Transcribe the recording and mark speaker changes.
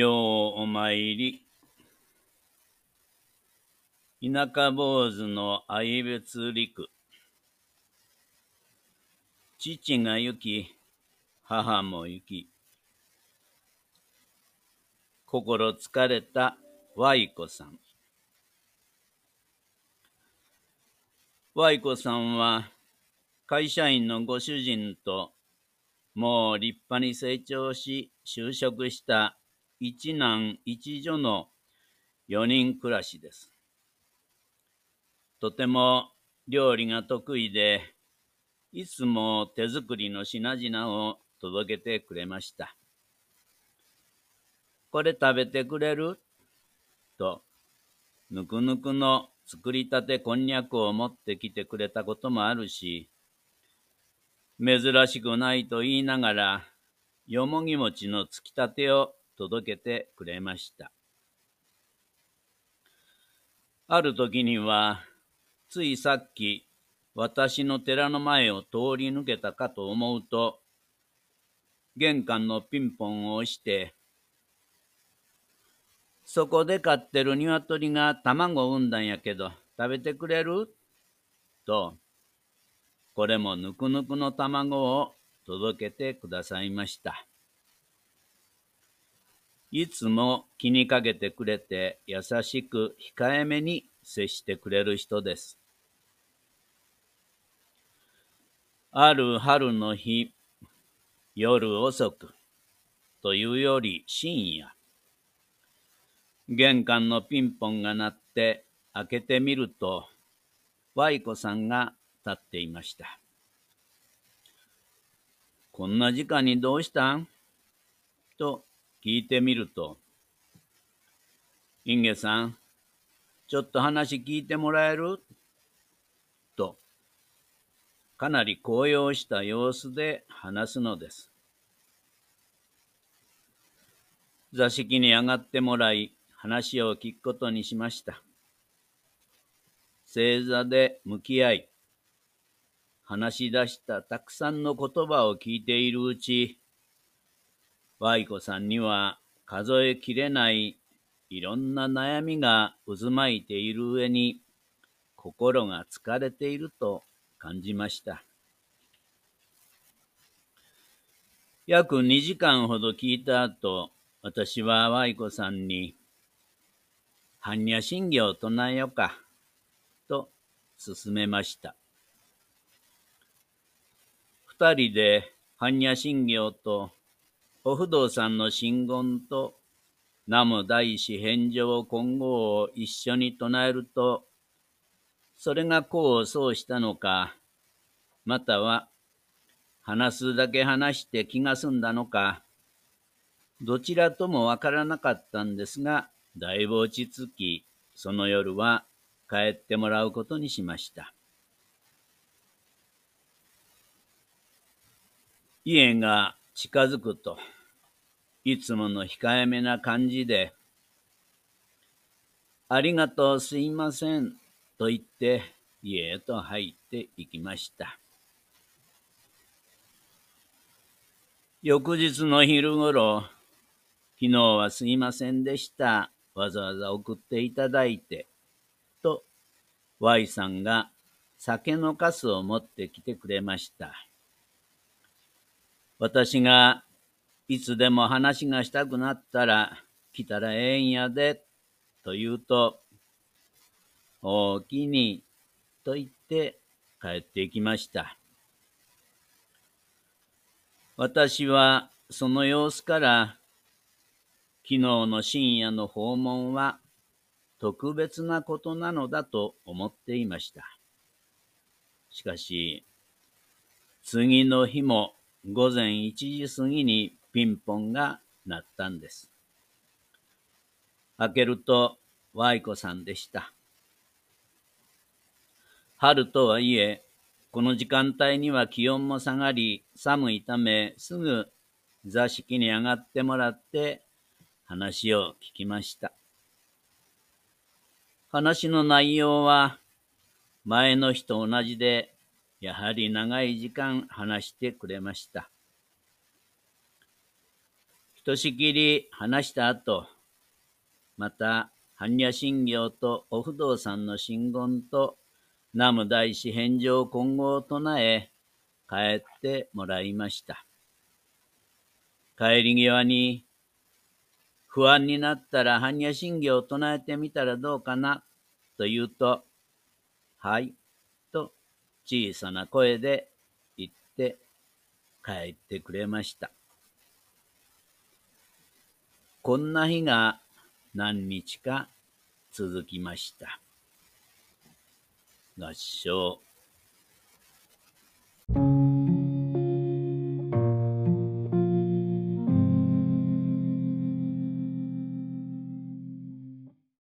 Speaker 1: ようお参り。田舎坊主の愛別陸。父が行き、母も行き。心疲れたワイコさん。ワイコさんは会社員のご主人ともう立派に成長し就職した一男一女の四人暮らしです。とても料理が得意で、いつも手作りの品々を届けてくれました。これ食べてくれる？と、ぬくぬくの作りたてこんにゃくを持ってきてくれたこともあるし、珍しくないと言いながら、よもぎ餅のつきたてを届けてくれました。ある時には、ついさっき私の寺の前を通り抜けたかと思うと、玄関のピンポンを押して、そこで飼ってる鶏が卵を産んだんやけど、食べてくれる？と、これもぬくぬくの卵を届けてくださいました。いつも気にかけてくれて優しく控えめに接してくれる人です。ある春の日、夜遅くというより深夜、玄関のピンポンが鳴って開けてみると、ワイコさんが立っていました。こんな時間にどうしたん？と聞いてみると、インゲさん、ちょっと話聞いてもらえる？と、かなり高揚した様子で話すのです。座敷に上がってもらい、話を聞くことにしました。正座で向き合い、話し出したたくさんの言葉を聞いているうち、ワイコさんには数えきれないいろんな悩みが渦巻いている上に、心が疲れていると感じました。約2時間ほど聞いた後、私はワイコさんに、般若心経を唱えようか、と勧めました。二人で般若心経とお不動産の真言と南無大師返上今後を一緒に唱えると、それが功を奏したのか、または話すだけ話して気が済んだのか、どちらともわからなかったんですが、だいぶ落ち着き、その夜は帰ってもらうことにしました。家が近づくと、いつもの控えめな感じで、ありがとうすいませんと言って家へと入っていきました。翌日の昼ごろ、昨日はすいませんでした。わざわざ送っていただいて、と、Y さんが酒のカスを持ってきてくれました。私がいつでも話がしたくなったら来たらええんやで、と言うと、おおきに、と言って帰っていきました。私はその様子から昨日の深夜の訪問は特別なことなのだと思っていました。しかし、次の日も午前1時過ぎにピンポンが鳴ったんです。開けると、ワイコさんでした。春とはいえ、この時間帯には気温も下がり、寒いため、すぐ座敷に上がってもらって話を聞きました。話の内容は前の日と同じで、やはり長い時間話してくれました。ひとしきり話した後、また、般若心経とお不動産の真言と南無大師返上今後を唱え、帰ってもらいました。帰り際に、不安になったら般若心経を唱えてみたらどうかなと言うと、はい、小さな声で言って帰ってくれました。こんな日が何日か続きました。合唱